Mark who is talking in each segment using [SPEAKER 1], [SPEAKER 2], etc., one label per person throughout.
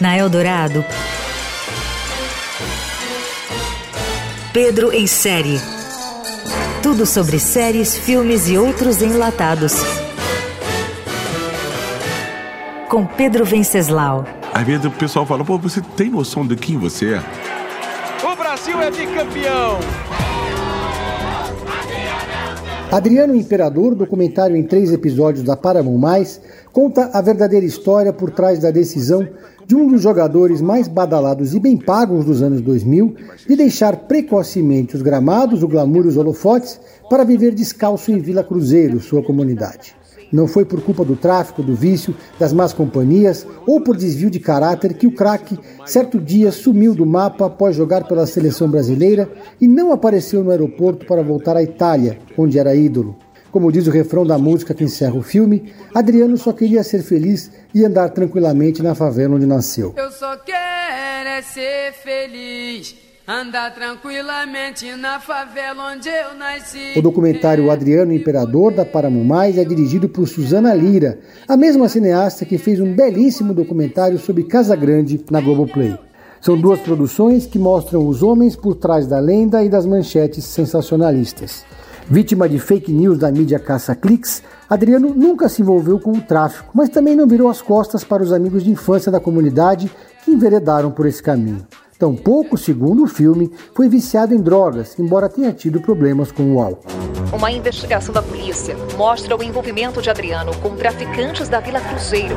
[SPEAKER 1] Na Eldorado, Pedro em série. Tudo sobre séries, filmes e outros enlatados. Com Pedro Venceslau.
[SPEAKER 2] Às vezes o pessoal fala, pô, você tem noção de quem você é?
[SPEAKER 3] O Brasil é bicampeão!
[SPEAKER 4] Adriano Imperador, documentário em três episódios da Paramount+, conta a verdadeira história por trás da decisão de um dos jogadores mais badalados e bem pagos dos anos 2000 de deixar precocemente os gramados, o glamour e os holofotes para viver descalço em Vila Cruzeiro, sua comunidade. Não foi por culpa do tráfico, do vício, das más companhias ou por desvio de caráter que o craque, certo dia, sumiu do mapa após jogar pela seleção brasileira e não apareceu no aeroporto para voltar à Itália, onde era ídolo. Como diz o refrão da música que encerra o filme, Adriano só queria ser feliz e andar tranquilamente na favela onde nasceu.
[SPEAKER 5] Eu só quero é ser feliz. Andar tranquilamente na favela onde eu nasci.
[SPEAKER 4] O documentário Adriano Imperador da Paramount é dirigido por Suzana Lira, a mesma cineasta que fez um belíssimo documentário sobre Casa Grande na Globoplay. São duas produções que mostram os homens por trás da lenda e das manchetes sensacionalistas. Vítima de fake news da mídia caça-cliques, Adriano nunca se envolveu com o tráfico, mas também não virou as costas para os amigos de infância da comunidade que enveredaram por esse caminho. Tampouco, segundo o filme, foi viciado em drogas, embora tenha tido problemas com o álcool.
[SPEAKER 6] Uma investigação da polícia mostra o envolvimento de Adriano com traficantes da Vila Cruzeiro.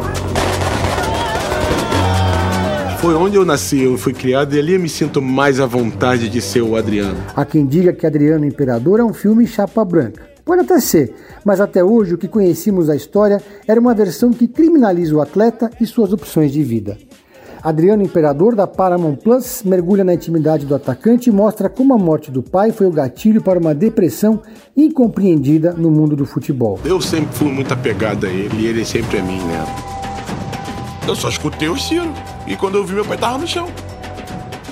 [SPEAKER 2] Foi onde eu nasci, eu fui criado e ali eu me sinto mais à vontade de ser o Adriano.
[SPEAKER 4] Há quem diga que Adriano Imperador é um filme chapa branca. Pode até ser, mas até hoje o que conhecíamos da história era uma versão que criminaliza o atleta e suas opções de vida. Adriano Imperador, da Paramount Plus, mergulha na intimidade do atacante e mostra como a morte do pai foi o gatilho para uma depressão incompreendida no mundo do futebol.
[SPEAKER 2] Eu sempre fui muito apegado a ele e ele sempre a mim, né? Eu só escutei o tiro e quando eu vi meu pai tava no chão.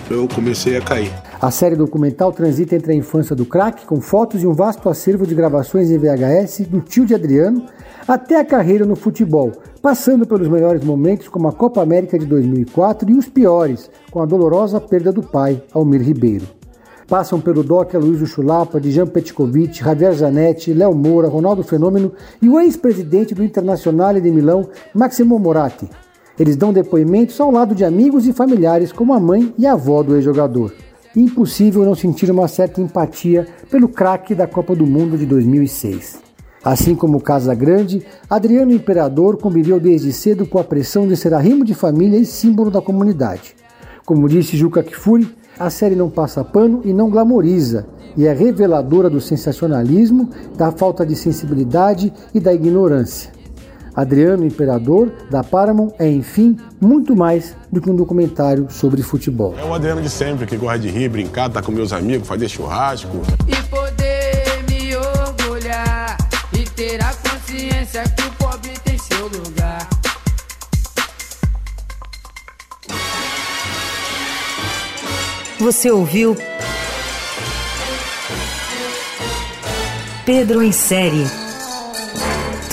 [SPEAKER 2] Eu comecei a cair.
[SPEAKER 4] A série documental transita entre a infância do craque, com fotos e um vasto acervo de gravações em VHS do tio de Adriano, até a carreira no futebol, passando pelos melhores momentos como a Copa América de 2004 e os piores, com a dolorosa perda do pai, Almir Ribeiro. Passam pelo doc Luiz Chulapa, Jean Petkovic, Javier Zanetti, Léo Moura, Ronaldo Fenômeno e o ex-presidente do Internazionale de Milão, Maximo Moratti. Eles dão depoimentos ao lado de amigos e familiares como a mãe e a avó do ex-jogador. Impossível não sentir uma certa empatia pelo craque da Copa do Mundo de 2006. Assim como Casa Grande, Adriano Imperador conviveu desde cedo com a pressão de ser arrimo de família e símbolo da comunidade. Como disse Juca Kfouri, a série não passa pano e não glamoriza, e é reveladora do sensacionalismo, da falta de sensibilidade e da ignorância. Adriano Imperador, da Paramount, é, enfim, muito mais do que um documentário sobre futebol.
[SPEAKER 2] É o Adriano de sempre, que gosta de rir, brincar, tá com meus amigos, fazer churrasco.
[SPEAKER 5] E poder me orgulhar e ter a consciência que o pobre tem seu lugar.
[SPEAKER 1] Você ouviu Pedro em série.